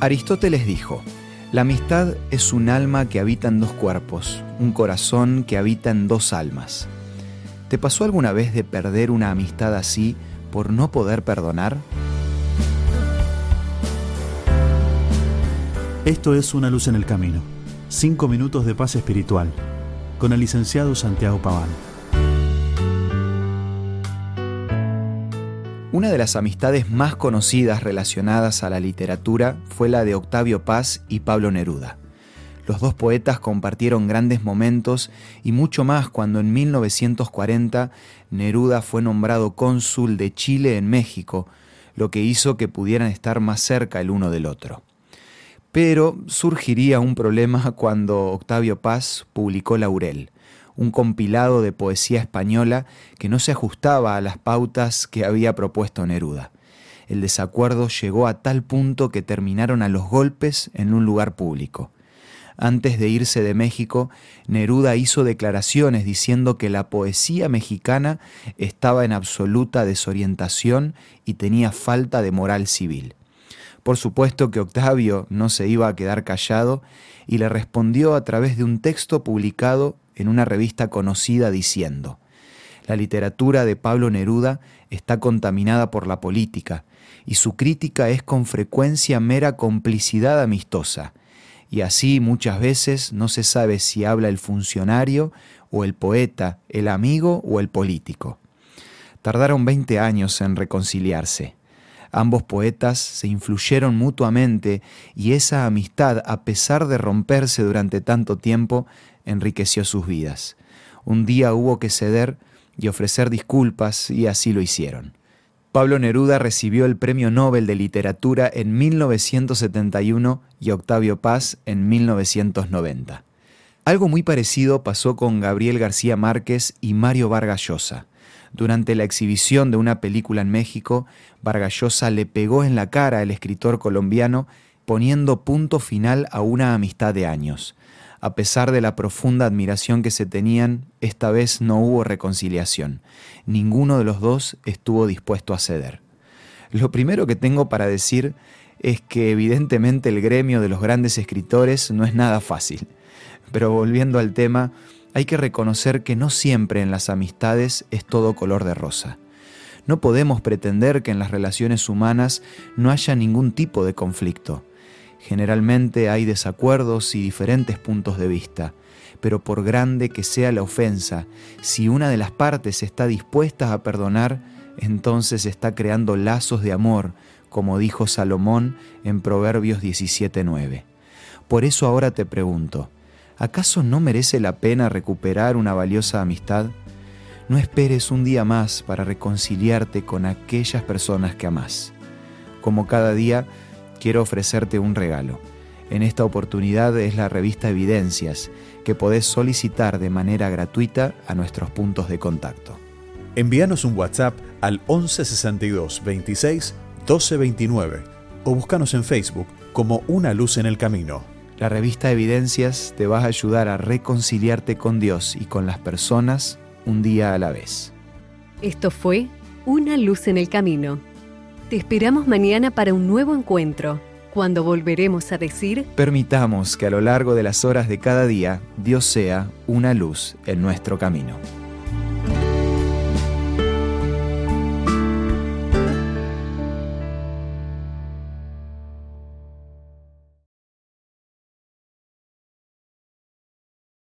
Aristóteles dijo, la amistad es un alma que habita en dos cuerpos, un corazón que habita en dos almas. ¿Te pasó alguna vez de perder una amistad así por no poder perdonar? Esto es Una luz en el camino. Cinco minutos de paz espiritual. Con el licenciado Santiago Paván. Una de las amistades más conocidas relacionadas a la literatura fue la de Octavio Paz y Pablo Neruda. Los dos poetas compartieron grandes momentos y mucho más cuando en 1940 Neruda fue nombrado cónsul de Chile en México, lo que hizo que pudieran estar más cerca el uno del otro. Pero surgiría un problema cuando Octavio Paz publicó Laurel, un compilado de poesía española que no se ajustaba a las pautas que había propuesto Neruda. El desacuerdo llegó a tal punto que terminaron a los golpes en un lugar público. Antes de irse de México, Neruda hizo declaraciones diciendo que la poesía mexicana estaba en absoluta desorientación y tenía falta de moral civil. Por supuesto que Octavio no se iba a quedar callado y le respondió a través de un texto publicado en una revista conocida diciendo, la literatura de Pablo Neruda está contaminada por la política y su crítica es con frecuencia mera complicidad amistosa, y así muchas veces no se sabe si habla el funcionario o el poeta, el amigo o el político. Tardaron 20 años en reconciliarse. Ambos poetas se influyeron mutuamente y esa amistad, a pesar de romperse durante tanto tiempo, enriqueció sus vidas. Un día hubo que ceder y ofrecer disculpas y así lo hicieron. Pablo Neruda recibió el Premio Nobel de Literatura en 1971 y Octavio Paz en 1990. Algo muy parecido pasó con Gabriel García Márquez y Mario Vargas Llosa. Durante la exhibición de una película en México, Vargas Llosa le pegó en la cara al escritor colombiano, poniendo punto final a una amistad de años. A pesar de la profunda admiración que se tenían, esta vez no hubo reconciliación. Ninguno de los dos estuvo dispuesto a ceder. Lo primero que tengo para decir es que evidentemente el gremio de los grandes escritores no es nada fácil. Pero volviendo al tema, hay que reconocer que no siempre en las amistades es todo color de rosa. No podemos pretender que en las relaciones humanas no haya ningún tipo de conflicto. Generalmente hay desacuerdos y diferentes puntos de vista, pero por grande que sea la ofensa, si una de las partes está dispuesta a perdonar, entonces está creando lazos de amor, como dijo Salomón en Proverbios 17:9. Por eso ahora te pregunto, ¿acaso no merece la pena recuperar una valiosa amistad? No esperes un día más para reconciliarte con aquellas personas que amás. Como cada día, quiero ofrecerte un regalo. En esta oportunidad es la revista Evidencias, que podés solicitar de manera gratuita a nuestros puntos de contacto. Envíanos un WhatsApp al 1162 26 1229 o búscanos en Facebook como Una Luz en el Camino. La revista Evidencias te va a ayudar a reconciliarte con Dios y con las personas un día a la vez. Esto fue Una Luz en el Camino te esperamos mañana para un nuevo encuentro, cuando volveremos a decir... Permitamos que a lo largo de las horas de cada día Dios sea una luz en nuestro camino.